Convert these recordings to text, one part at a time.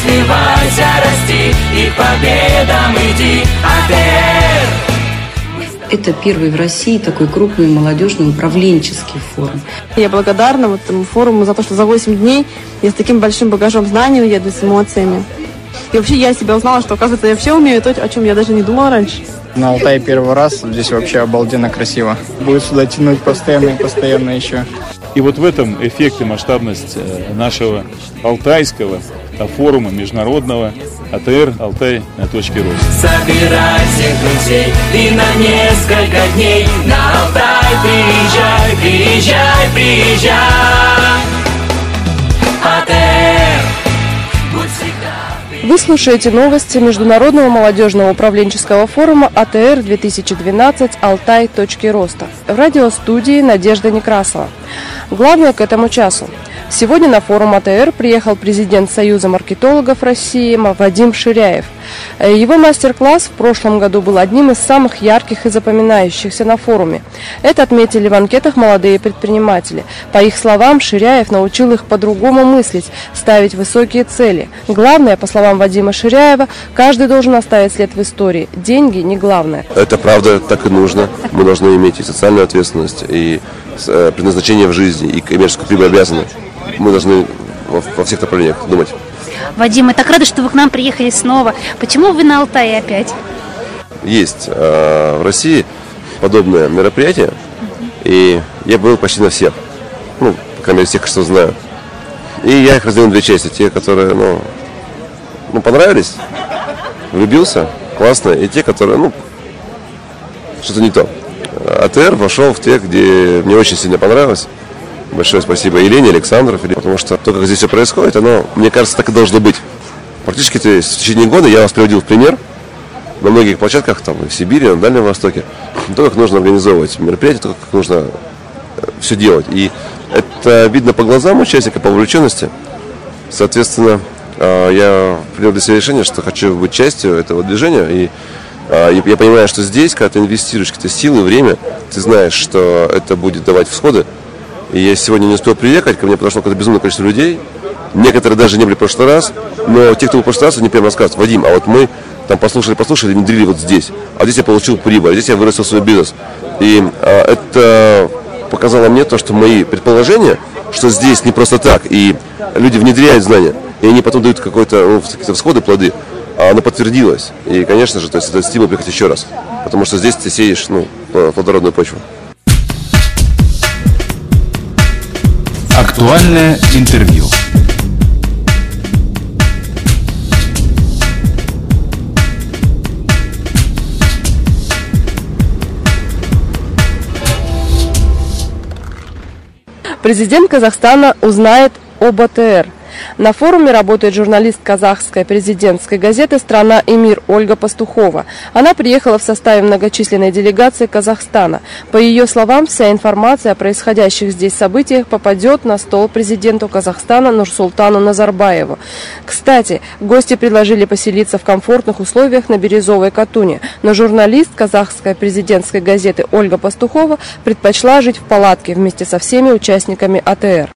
развивайся, расти и победам иди. АТР! Это первый в России такой крупный молодежный управленческий форум. Я благодарна вот этому форуму за то, что за 8 дней я с таким большим багажом знаний уеду с эмоциями. И вообще я себя узнала, что, оказывается, я все умею, то, о чем я даже не думала раньше. На Алтае первый раз, здесь вообще обалденно красиво. Будет сюда тянуть постоянно и постоянно еще. И вот в этом эффект и масштабность э, нашего алтайского форума международного АТР Алтай на точке роста. Собирай друзей и на несколько дней на Алтай приезжай, приезжай, приезжай. АТР, Вы слушаете новости Международного молодежного управленческого форума АТР 2012 «Алтай. Точки роста». В радиостудии Надежда Некрасова. Главное к этому часу. Сегодня на форум АТР приехал президент Союза маркетологов России Вадим Ширяев. Его мастер-класс в прошлом году был одним из самых ярких и запоминающихся на форуме. Это отметили в анкетах молодые предприниматели. По их словам, Ширяев научил их по-другому мыслить, ставить высокие цели. Главное, по словам Вадима Ширяева, каждый должен оставить след в истории. Деньги не главное. Это правда, так и нужно. Мы должны иметь и социальную ответственность, и э, предназначение в жизни, и коммерческую прибыль обязаны. Мы должны во, во всех направлениях думать. Вадим, мы так рады, что вы к нам приехали снова. Почему вы на Алтае опять? Есть э, в России подобное мероприятие, и я был почти на всех. Ну, по крайней мере, всех, что знаю. И я их разделил на две части. Те, которые, ну, ну, понравились, влюбился, классно, и те, которые, ну, что-то не то. АТР вошел в те, где мне очень сильно понравилось. Большое спасибо Елене, Александров, потому что то, как здесь все происходит, оно, мне кажется, так и должно быть. Практически то есть, в течение года я вас приводил в пример на многих площадках, там, в Сибири, на Дальнем Востоке, то, как нужно организовывать мероприятие, то, как нужно все делать. И это видно по глазам участника, по вовлеченности. Соответственно, я принял для себя решение, что хочу быть частью этого движения. И я понимаю, что здесь, когда ты инвестируешь какие-то силы, время, ты знаешь, что это будет давать всходы. И я сегодня не успел приехать, ко мне подошло какое-то безумное количество людей. Некоторые даже не были в прошлый раз, но те, кто был в прошлый раз, они прямо рассказывают, Вадим, а вот мы там послушали, послушали, внедрили вот здесь. А здесь я получил прибыль, а здесь я вырастил свой бизнес. И а, это показало мне то, что мои предположения, что здесь не просто так, и люди внедряют знания, и они потом дают какой-то, ну, какие-то всходы, плоды, а оно подтвердилось. И, конечно же, то есть это стимул приехать еще раз. Потому что здесь ты сеешь ну, плодородную почву. Актуальное интервью. Президент Казахстана узнает об АТР – на форуме работает журналист казахской президентской газеты «Страна и мир» Ольга Пастухова. Она приехала в составе многочисленной делегации Казахстана. По ее словам, вся информация о происходящих здесь событиях попадет на стол президенту Казахстана Нурсултану Назарбаеву. Кстати, гости предложили поселиться в комфортных условиях на Березовой Катуне, но журналист казахской президентской газеты Ольга Пастухова предпочла жить в палатке вместе со всеми участниками АТР.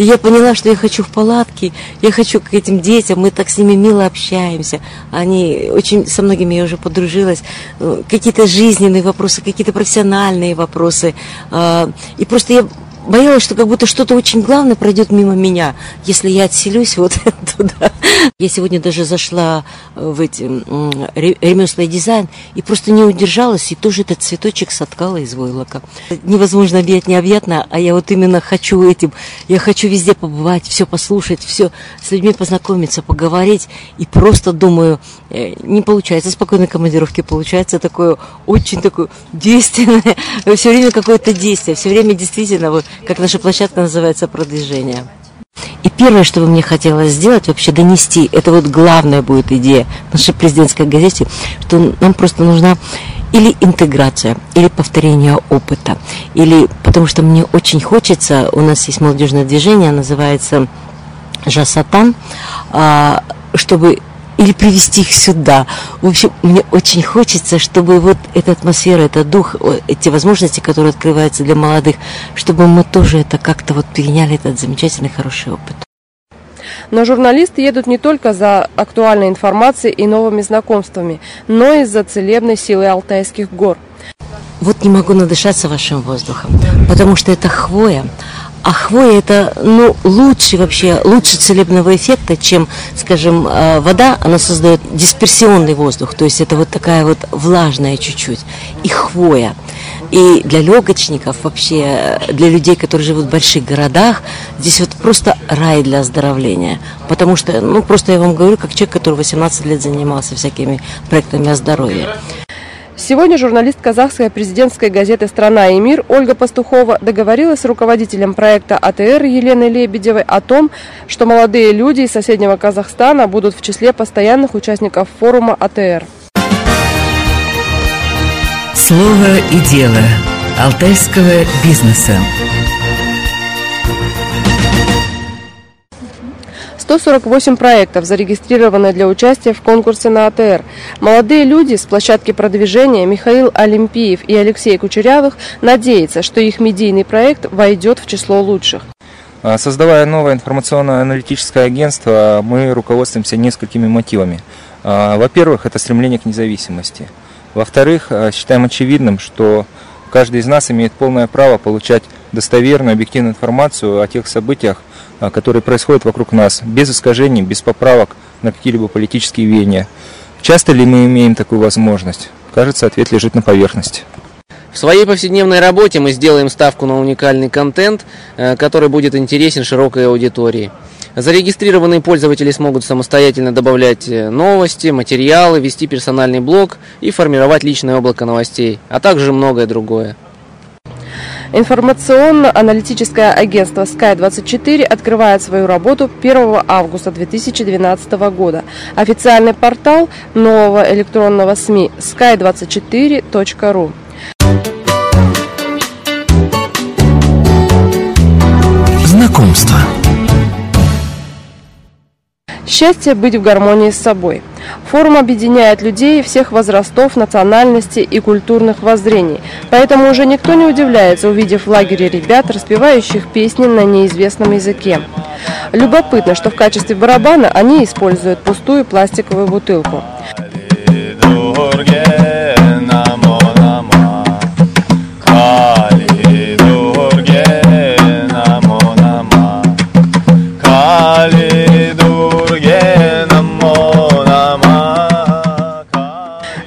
И я поняла, что я хочу в палатке, я хочу к этим детям, мы так с ними мило общаемся. Они очень, со многими я уже подружилась. Э, какие-то жизненные вопросы, какие-то профессиональные вопросы. А, и просто я боялась, что как будто что-то очень главное пройдет мимо меня, если я отселюсь вот туда. Я сегодня даже зашла в эти ремесленный дизайн и просто не удержалась, и тоже этот цветочек соткала из войлока. Невозможно объять необъятно, а я вот именно хочу этим, я хочу везде побывать, все послушать, все с людьми познакомиться, поговорить, и просто думаю, э, не получается спокойной командировки, получается такое очень такое действенное, все время какое-то действие, все время действительно вот как наша площадка называется, продвижение. И первое, что бы мне хотелось сделать, вообще донести, это вот главная будет идея нашей президентской газете, что нам просто нужна или интеграция, или повторение опыта, или потому что мне очень хочется, у нас есть молодежное движение, называется Жасатан, а, чтобы или привести их сюда. В общем, мне очень хочется, чтобы вот эта атмосфера, этот дух, эти возможности, которые открываются для молодых, чтобы мы тоже это как-то вот переняли этот замечательный, хороший опыт. Но журналисты едут не только за актуальной информацией и новыми знакомствами, но и за целебной силой Алтайских гор. Вот не могу надышаться вашим воздухом, потому что это хвоя. А хвоя это ну, лучше вообще, лучше целебного эффекта, чем, скажем, э, вода, она создает дисперсионный воздух, то есть это вот такая вот влажная чуть-чуть, и хвоя. И для легочников, вообще для людей, которые живут в больших городах, здесь вот просто рай для оздоровления. Потому что, ну просто я вам говорю, как человек, который 18 лет занимался всякими проектами о здоровье. Сегодня журналист казахской президентской газеты «Страна и мир» Ольга Пастухова договорилась с руководителем проекта АТР Еленой Лебедевой о том, что молодые люди из соседнего Казахстана будут в числе постоянных участников форума АТР. Слово и дело алтайского бизнеса. 148 проектов зарегистрированы для участия в конкурсе на АТР. Молодые люди с площадки продвижения Михаил Олимпиев и Алексей Кучерявых надеются, что их медийный проект войдет в число лучших. А, создавая новое информационно-аналитическое агентство, мы руководствуемся несколькими мотивами. А, во-первых, это стремление к независимости. Во-вторых, а, считаем очевидным, что каждый из нас имеет полное право получать достоверную, объективную информацию о тех событиях, а, которые происходят вокруг нас, без искажений, без поправок на какие-либо политические веяния. Часто ли мы имеем такую возможность? Кажется, ответ лежит на поверхности. В своей повседневной работе мы сделаем ставку на уникальный контент, э, который будет интересен широкой аудитории. Зарегистрированные пользователи смогут самостоятельно добавлять э, новости, материалы, вести персональный блог и формировать личное облако новостей, а также многое другое. Информационно-аналитическое агентство Sky24 открывает свою работу 1 августа 2012 года. Официальный портал нового электронного СМИ sky24.ru. Знакомство. Счастье быть в гармонии с собой. Форум объединяет людей всех возрастов, национальностей и культурных воззрений. Поэтому уже никто не удивляется, увидев в лагере ребят, распевающих песни на неизвестном языке. Любопытно, что в качестве барабана они используют пустую пластиковую бутылку.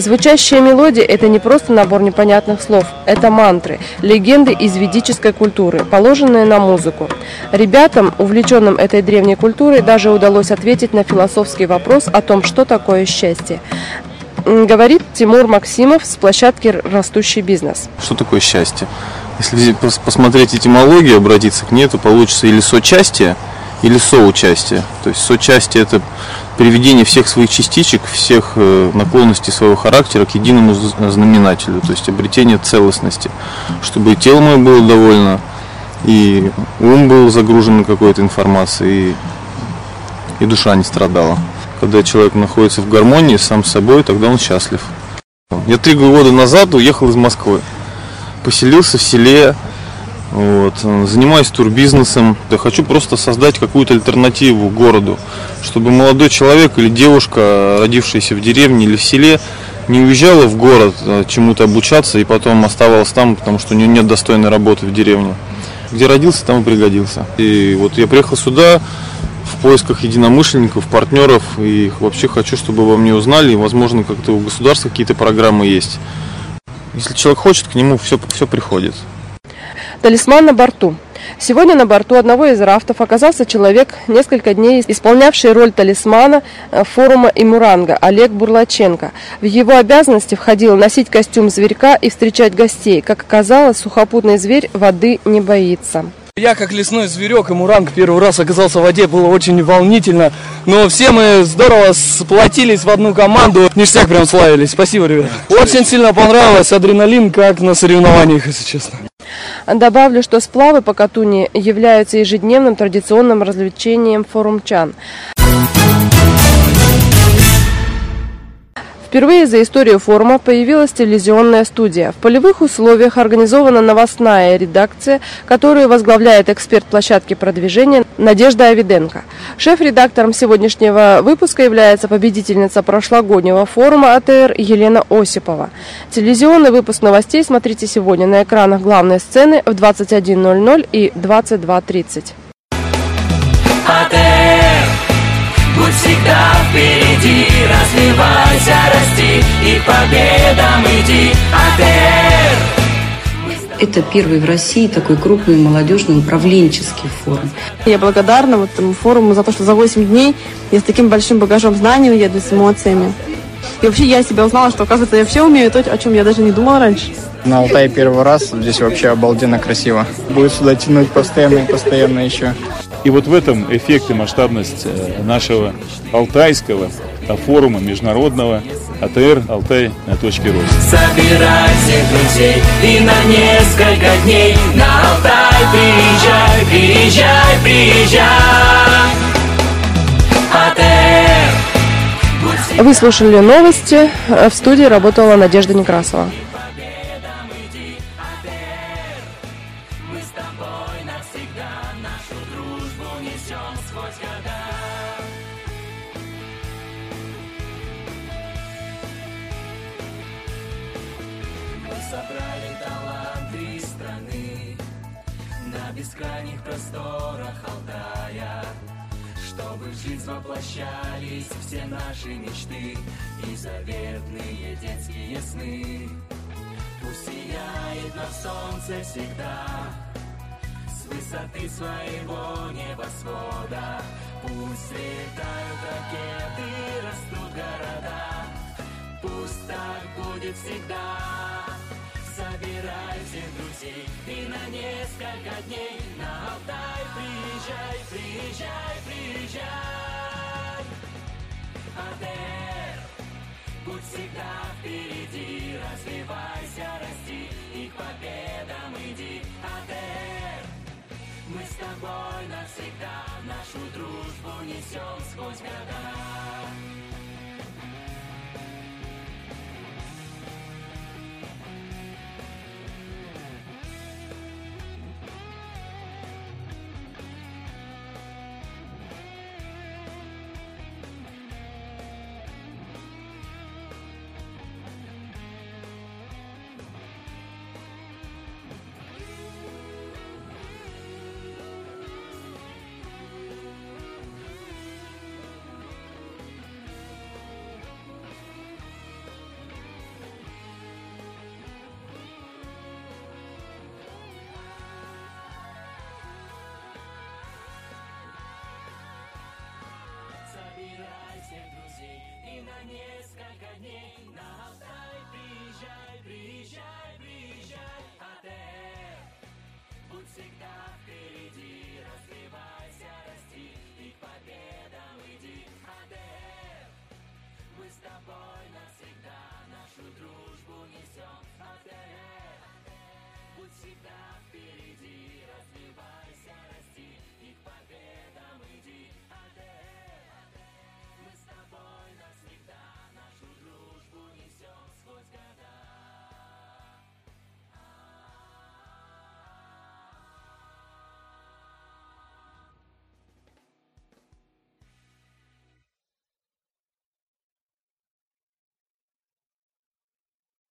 Звучащая мелодия – это не просто набор непонятных слов, это мантры, легенды из ведической культуры, положенные на музыку. Ребятам, увлеченным этой древней культурой, даже удалось ответить на философский вопрос о том, что такое счастье. Говорит Тимур Максимов с площадки «Растущий бизнес». Что такое счастье? Если посмотреть этимологию, обратиться к ней, то получится или сочастие, или соучастие. То есть сочастие – это приведение всех своих частичек, всех э, наклонностей своего характера к единому знаменателю, то есть обретение целостности, чтобы и тело мое было довольно, и ум был загружен какой-то информацией, и, и душа не страдала. Когда человек находится в гармонии сам с собой, тогда он счастлив. Я три года назад уехал из Москвы, поселился в селе, вот. Занимаюсь турбизнесом. Я хочу просто создать какую-то альтернативу городу, чтобы молодой человек или девушка, родившаяся в деревне или в селе, не уезжала в город а, чему-то обучаться и потом оставалась там, потому что у нее нет достойной работы в деревне. Где родился, там и пригодился. И вот я приехал сюда в поисках единомышленников, партнеров, и вообще хочу, чтобы во мне узнали, и, возможно, как-то у государства какие-то программы есть. Если человек хочет, к нему все, все приходит. Талисман на борту. Сегодня на борту одного из рафтов оказался человек, несколько дней исполнявший роль талисмана э, форума Имуранга, Олег Бурлаченко. В его обязанности входило носить костюм зверька и встречать гостей. Как оказалось, сухопутный зверь воды не боится. Я как лесной зверек и муранг первый раз оказался в воде, было очень волнительно. Но все мы здорово сплотились в одну команду. Ништяк прям славились. Спасибо, ребят. Очень сильно понравилось. Адреналин как на соревнованиях, если честно. Добавлю, что сплавы по Катуни являются ежедневным традиционным развлечением форумчан. Впервые за историю форума появилась телевизионная студия. В полевых условиях организована новостная редакция, которую возглавляет эксперт площадки продвижения Надежда Авиденко. Шеф-редактором сегодняшнего выпуска является победительница прошлогоднего форума АТР Елена Осипова. Телевизионный выпуск новостей смотрите сегодня на экранах главной сцены в 21.00 и 22.30. Будь всегда впереди, развивайся, расти И победам иди, АТР Это первый в России такой крупный молодежный управленческий форум. Я благодарна вот этому форуму за то, что за 8 дней я с таким большим багажом знаний уеду, с эмоциями. И вообще я себя узнала, что, оказывается, я все умею, то, о чем я даже не думала раньше. На Алтае первый раз, здесь вообще обалденно красиво. Будет сюда тянуть постоянно и постоянно еще. И вот в этом эффект и масштабность э, нашего алтайского форума международного АТР «Алтай на точке роста». Собирай всех друзей и на несколько дней на Алтай приезжай, приезжай, приезжай. АТР. Вы слушали новости. В студии работала Надежда Некрасова. Бескрайних просторах Алтая Чтобы в жизнь воплощались все наши мечты И заветные детские сны. Пусть сияет на солнце всегда С высоты своего небосвода. Пусть летают ракеты, растут города Пусть так будет всегда Собирай друзей и на несколько дней На Алтай приезжай, приезжай, приезжай. АТР Будь всегда впереди, развивайся, расти И к победам иди, АТР Мы с тобой навсегда нашу дружбу несем сквозь года всегда впереди.